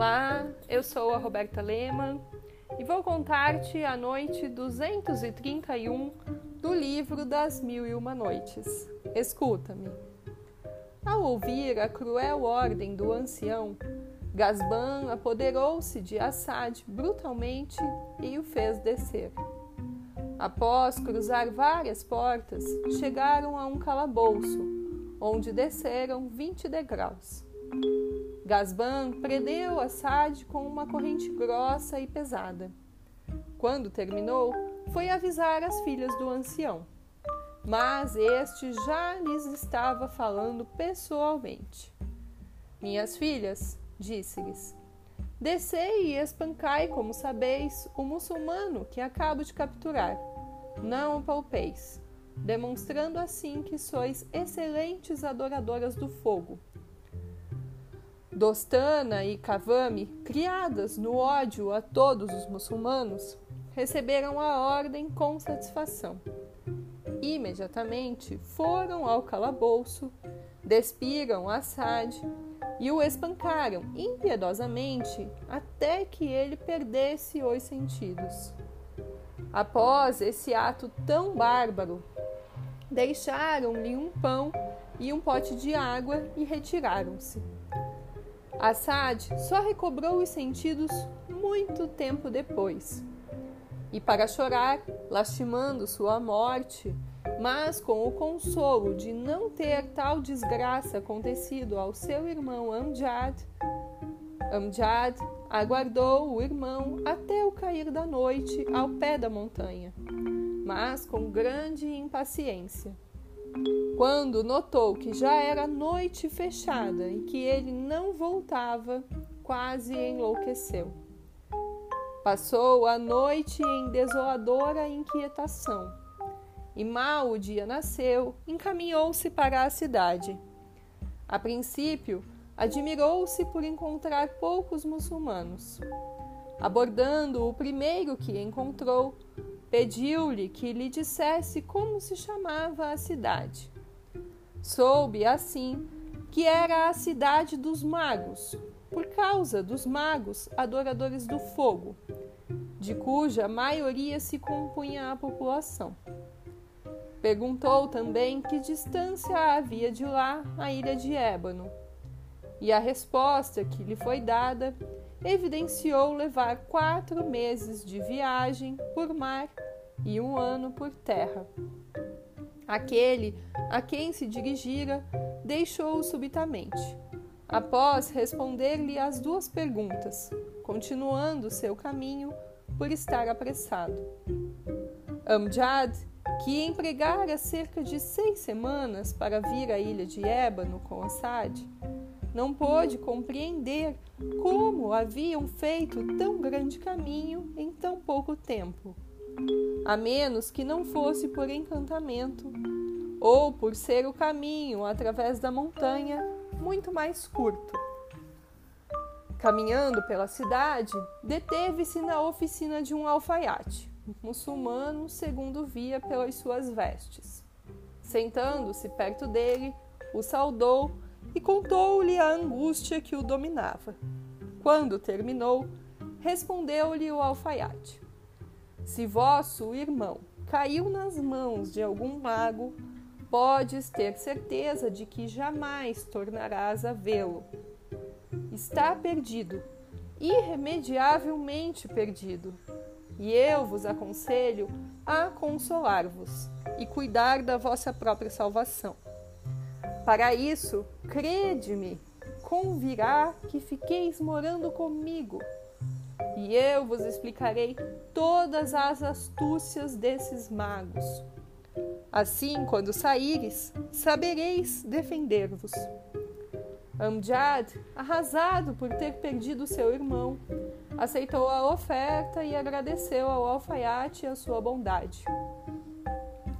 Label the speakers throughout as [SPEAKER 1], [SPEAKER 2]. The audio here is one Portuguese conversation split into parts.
[SPEAKER 1] Olá, eu sou a Roberta Lehmann e vou contar-te a noite 231 do livro das Mil e Uma Noites. Escuta-me. Ao ouvir a cruel ordem do ancião, Gasban apoderou-se de Assad brutalmente e o fez descer. Após cruzar várias portas, chegaram a um calabouço, onde desceram vinte degraus. Gasban prendeu Assad com uma corrente grossa e pesada. Quando terminou, foi avisar as filhas do ancião. Mas este já lhes estava falando pessoalmente. Minhas filhas, disse-lhes, descei e espancai, como sabeis, o muçulmano que acabo de capturar. Não o poupeis, demonstrando assim que sois excelentes adoradoras do fogo Dostana e Kavami, criadas no ódio a todos os muçulmanos, receberam a ordem com satisfação. Imediatamente foram ao calabouço, despiram Assad e o espancaram impiedosamente até que ele perdesse os sentidos. Após esse ato tão bárbaro, deixaram-lhe um pão e um pote de água e retiraram-se. Assad só recobrou os sentidos muito tempo depois. E para chorar, lastimando sua morte, mas com o consolo de não ter tal desgraça acontecido ao seu irmão Amjad, Amjad aguardou o irmão até o cair da noite ao pé da montanha, mas com grande impaciência. Quando notou que já era noite fechada e que ele não voltava, quase enlouqueceu. Passou a noite em desoladora inquietação. E mal o dia nasceu, encaminhou-se para a cidade. A princípio, admirou-se por encontrar poucos muçulmanos. Abordando o primeiro que encontrou, Pediu-lhe que lhe dissesse como se chamava a cidade. Soube, assim, que era a cidade dos magos, por causa dos magos adoradores do fogo, de cuja maioria se compunha a população. Perguntou também que distância havia de lá a ilha de Ébano, e a resposta que lhe foi dada evidenciou levar quatro meses de viagem por mar e um ano por terra. Aquele a quem se dirigira deixou-o subitamente, após responder-lhe as duas perguntas, continuando seu caminho por estar apressado. Amjad, que empregara cerca de seis semanas para vir à ilha de Ébano com Assad, não pôde compreender como haviam feito tão grande caminho em tão pouco tempo, a menos que não fosse por encantamento ou por ser o caminho através da montanha muito mais curto. Caminhando pela cidade, deteve-se na oficina de um alfaiate, muçulmano, segundo via pelas suas vestes. Sentando-se perto dele, o saudou e contou-lhe a angústia que o dominava. Quando terminou, respondeu-lhe o alfaiate: Se vosso irmão caiu nas mãos de algum mago, podes ter certeza de que jamais tornarás a vê-lo. Está perdido, irremediavelmente perdido. E eu vos aconselho a consolar-vos e cuidar da vossa própria salvação. Para isso, crede-me, convirá que fiqueis morando comigo, e eu vos explicarei todas as astúcias desses magos. Assim, quando saíres, sabereis defender-vos. Amjad, arrasado por ter perdido seu irmão, aceitou a oferta e agradeceu ao alfaiate a sua bondade.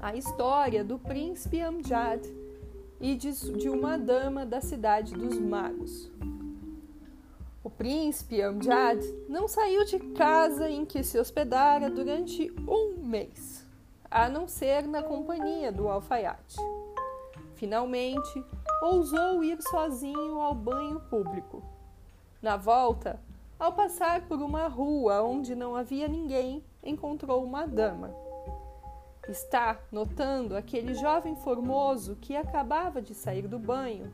[SPEAKER 1] A história do príncipe Amjad e de, de uma dama da cidade dos magos. O príncipe Amjad não saiu de casa em que se hospedara durante um mês, a não ser na companhia do alfaiate. Finalmente, ousou ir sozinho ao banho público. Na volta, Ao passar por uma rua onde não havia ninguém, encontrou uma dama. Está notando aquele jovem formoso que acabava de sair do banho.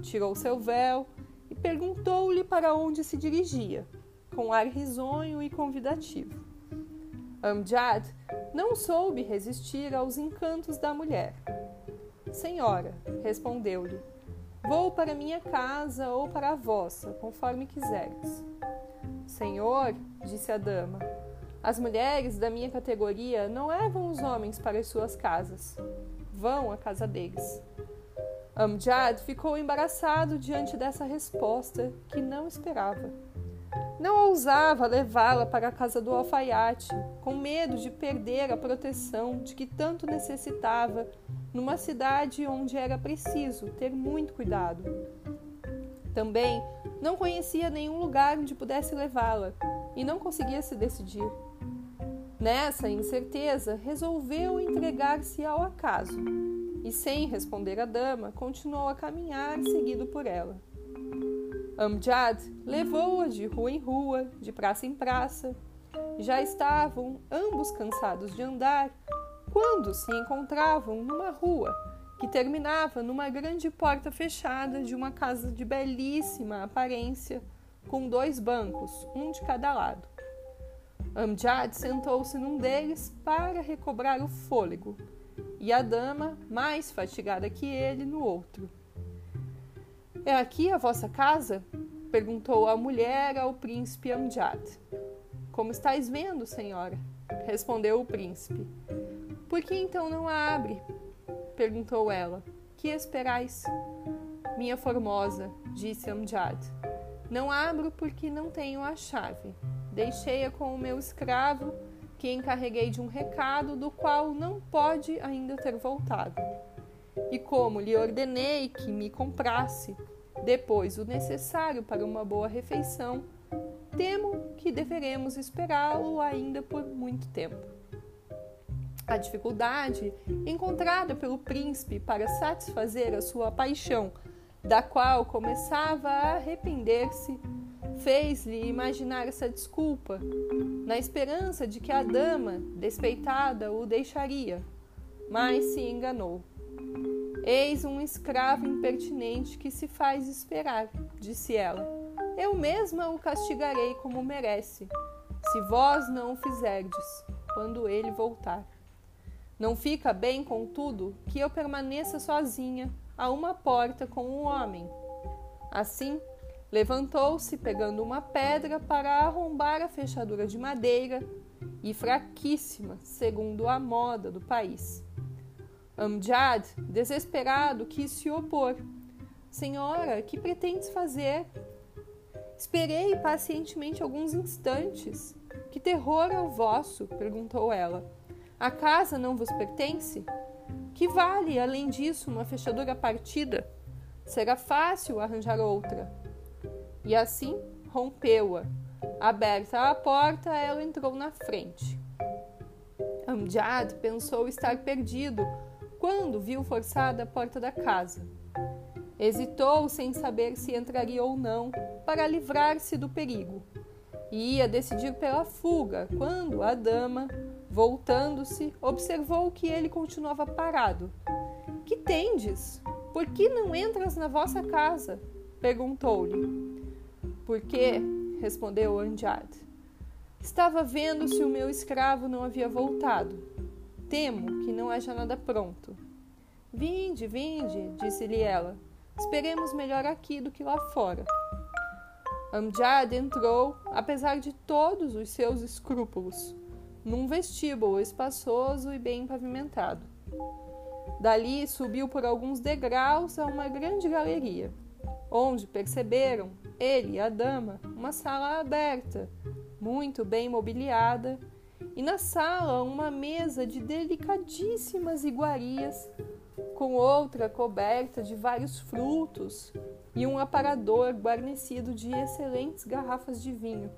[SPEAKER 1] Tirou seu véu e perguntou-lhe para onde se dirigia, com ar risonho e convidativo. Amjad não soube resistir aos encantos da mulher. Senhora, respondeu-lhe, vou para minha casa ou para a vossa, conforme quiseres. Senhor, disse a dama, as mulheres da minha categoria não levam os homens para as suas casas. Vão à casa deles. Amjad ficou embaraçado diante dessa resposta que não esperava. Não ousava levá-la para a casa do alfaiate, com medo de perder a proteção de que tanto necessitava numa cidade onde era preciso ter muito cuidado. Também não conhecia nenhum lugar onde pudesse levá-la e não conseguia se decidir. Nessa incerteza, resolveu entregar-se ao acaso e, sem responder à dama, continuou a caminhar seguido por ela. Amjad levou-a de rua em rua, de praça em praça. Já estavam ambos cansados de andar quando se encontravam numa rua que terminava numa grande porta fechada de uma casa de belíssima aparência, com dois bancos, um de cada lado. Amjad sentou-se num deles para recobrar o fôlego, e a dama, mais fatigada que ele, no outro. É aqui a vossa casa? perguntou a mulher ao príncipe Amjad. Como estáis vendo, senhora? respondeu o príncipe. Por que então não a abre? perguntou ela. Que esperais? Minha formosa, disse Amjad. Não abro porque não tenho a chave. Deixei-a com o meu escravo, que encarreguei de um recado do qual não pode ainda ter voltado. E como lhe ordenei que me comprasse depois o necessário para uma boa refeição, temo que deveremos esperá-lo ainda por muito tempo. A dificuldade encontrada pelo príncipe para satisfazer a sua paixão, da qual começava a arrepender-se, fez-lhe imaginar essa desculpa, na esperança de que a dama, despeitada, o deixaria, mas se enganou. Eis um escravo impertinente que se faz esperar, disse ela. Eu mesma o castigarei como merece, se vós não o fizerdes, quando ele voltar. Não fica bem, contudo, que eu permaneça sozinha a uma porta com um homem. Assim, Levantou-se, pegando uma pedra para arrombar a fechadura de madeira e fraquíssima, segundo a moda do país. Amjad, desesperado, quis se opor. Senhora, que pretendes fazer? Esperei pacientemente alguns instantes. Que terror é o vosso? perguntou ela. A casa não vos pertence? Que vale, além disso, uma fechadura partida? Será fácil arranjar outra e assim rompeu-a. Aberta a porta, ela entrou na frente. Amjad pensou estar perdido quando viu forçada a porta da casa. Hesitou sem saber se entraria ou não para livrar-se do perigo. E ia decidir pela fuga quando a dama, voltando-se, observou que ele continuava parado. Que tendes? Por que não entras na vossa casa? perguntou-lhe. Por quê? respondeu Anjad. Estava vendo se o meu escravo não havia voltado. Temo que não haja nada pronto. Vinde, vinde, disse-lhe ela. Esperemos melhor aqui do que lá fora. Amjad entrou, apesar de todos os seus escrúpulos, num vestíbulo espaçoso e bem pavimentado. Dali subiu por alguns degraus a uma grande galeria, onde perceberam ele e a dama, uma sala aberta, muito bem mobiliada, e na sala uma mesa de delicadíssimas iguarias, com outra coberta de vários frutos e um aparador guarnecido de excelentes garrafas de vinho.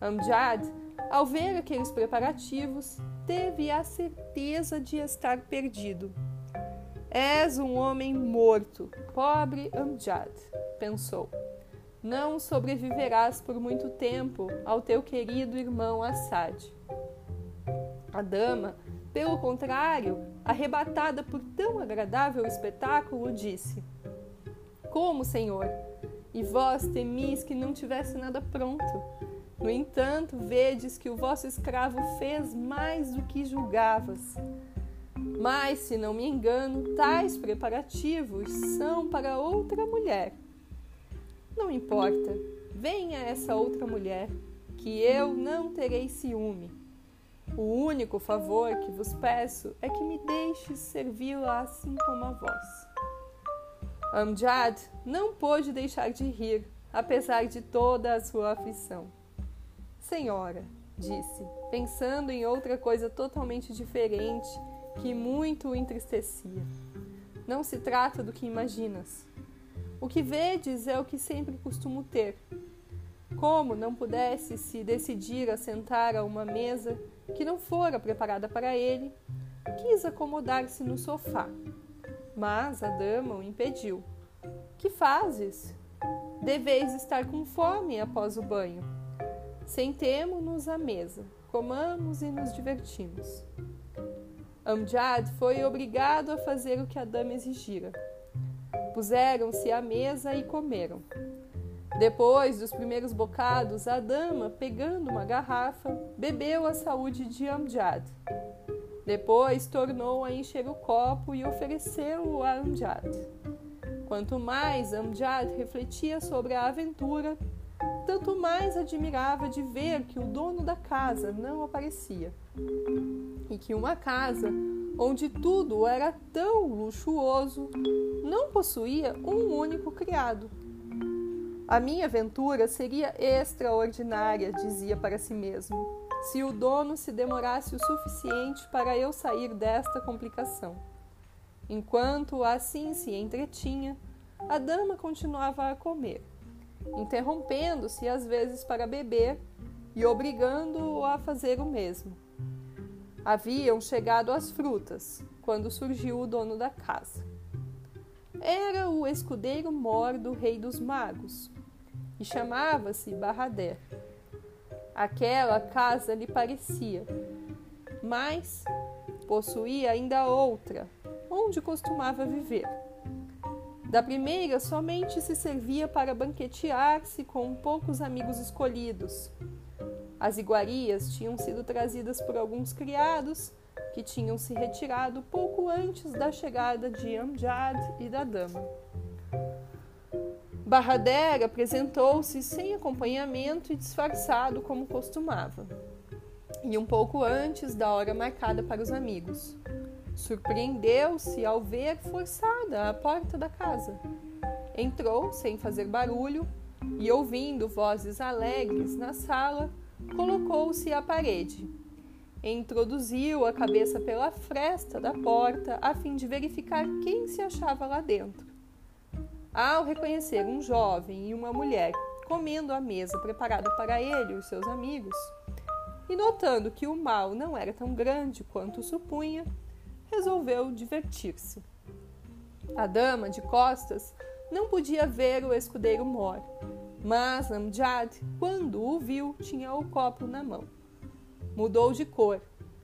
[SPEAKER 1] Amjad, ao ver aqueles preparativos, teve a certeza de estar perdido. És um homem morto, pobre Amjad, pensou. Não sobreviverás por muito tempo ao teu querido irmão Assad. A dama, pelo contrário, arrebatada por tão agradável espetáculo, disse: Como, senhor? E vós temis que não tivesse nada pronto. No entanto, vedes que o vosso escravo fez mais do que julgavas. Mas, se não me engano, tais preparativos são para outra mulher. Não importa, venha essa outra mulher, que eu não terei ciúme. O único favor que vos peço é que me deixes servi-la assim como a vós. Amjad não pôde deixar de rir, apesar de toda a sua aflição. Senhora, disse, pensando em outra coisa totalmente diferente que muito o entristecia. Não se trata do que imaginas. O que vedes é o que sempre costumo ter. Como não pudesse se decidir a sentar a uma mesa que não fora preparada para ele, quis acomodar-se no sofá. Mas a dama o impediu. Que fazes? Deveis estar com fome após o banho. Sentemo-nos à mesa, comamos e nos divertimos. Amjad foi obrigado a fazer o que a dama exigira. Puseram-se à mesa e comeram. Depois dos primeiros bocados, a dama, pegando uma garrafa, bebeu a saúde de Amjad. Depois tornou a encher o copo e ofereceu-o a Amjad. Quanto mais Amjad refletia sobre a aventura, tanto mais admirava de ver que o dono da casa não aparecia. Que uma casa onde tudo era tão luxuoso não possuía um único criado. A minha aventura seria extraordinária, dizia para si mesmo, se o dono se demorasse o suficiente para eu sair desta complicação. Enquanto assim se entretinha, a dama continuava a comer interrompendo-se às vezes para beber e obrigando-o a fazer o mesmo. Haviam chegado as frutas quando surgiu o dono da casa. Era o escudeiro mor do rei dos magos e chamava-se Barradé. Aquela casa lhe parecia, mas possuía ainda outra, onde costumava viver da primeira somente se servia para banquetear-se com poucos amigos escolhidos. As iguarias tinham sido trazidas por alguns criados que tinham se retirado pouco antes da chegada de Amjad e da dama. Barrader apresentou-se sem acompanhamento e disfarçado como costumava, e um pouco antes da hora marcada para os amigos. Surpreendeu-se ao ver forçada a porta da casa. Entrou sem fazer barulho e, ouvindo vozes alegres na sala, colocou-se à parede. Introduziu a cabeça pela fresta da porta a fim de verificar quem se achava lá dentro. Ao reconhecer um jovem e uma mulher comendo à mesa preparada para ele e os seus amigos, e notando que o mal não era tão grande quanto supunha, resolveu divertir-se. A dama, de costas, não podia ver o escudeiro Mor, mas Amjad, quando o viu, tinha o copo na mão. Mudou de cor,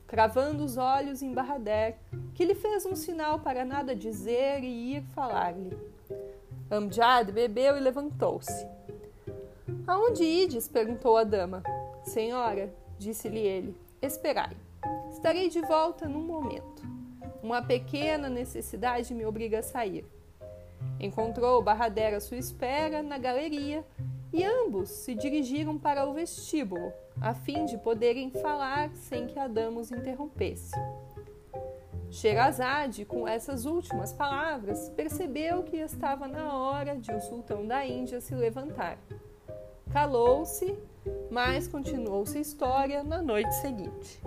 [SPEAKER 1] cravando os olhos em Barrader, que lhe fez um sinal para nada dizer e ir falar-lhe. Amjad bebeu e levantou-se. Aonde ides? perguntou a dama. Senhora, disse-lhe ele, esperai. Estarei de volta num momento. Uma pequena necessidade me obriga a sair. Encontrou Barradera à sua espera na galeria e ambos se dirigiram para o vestíbulo, a fim de poderem falar sem que a dama os interrompesse. Sherazade, com essas últimas palavras, percebeu que estava na hora de o sultão da Índia se levantar. Calou-se, mas continuou-se a história na noite seguinte.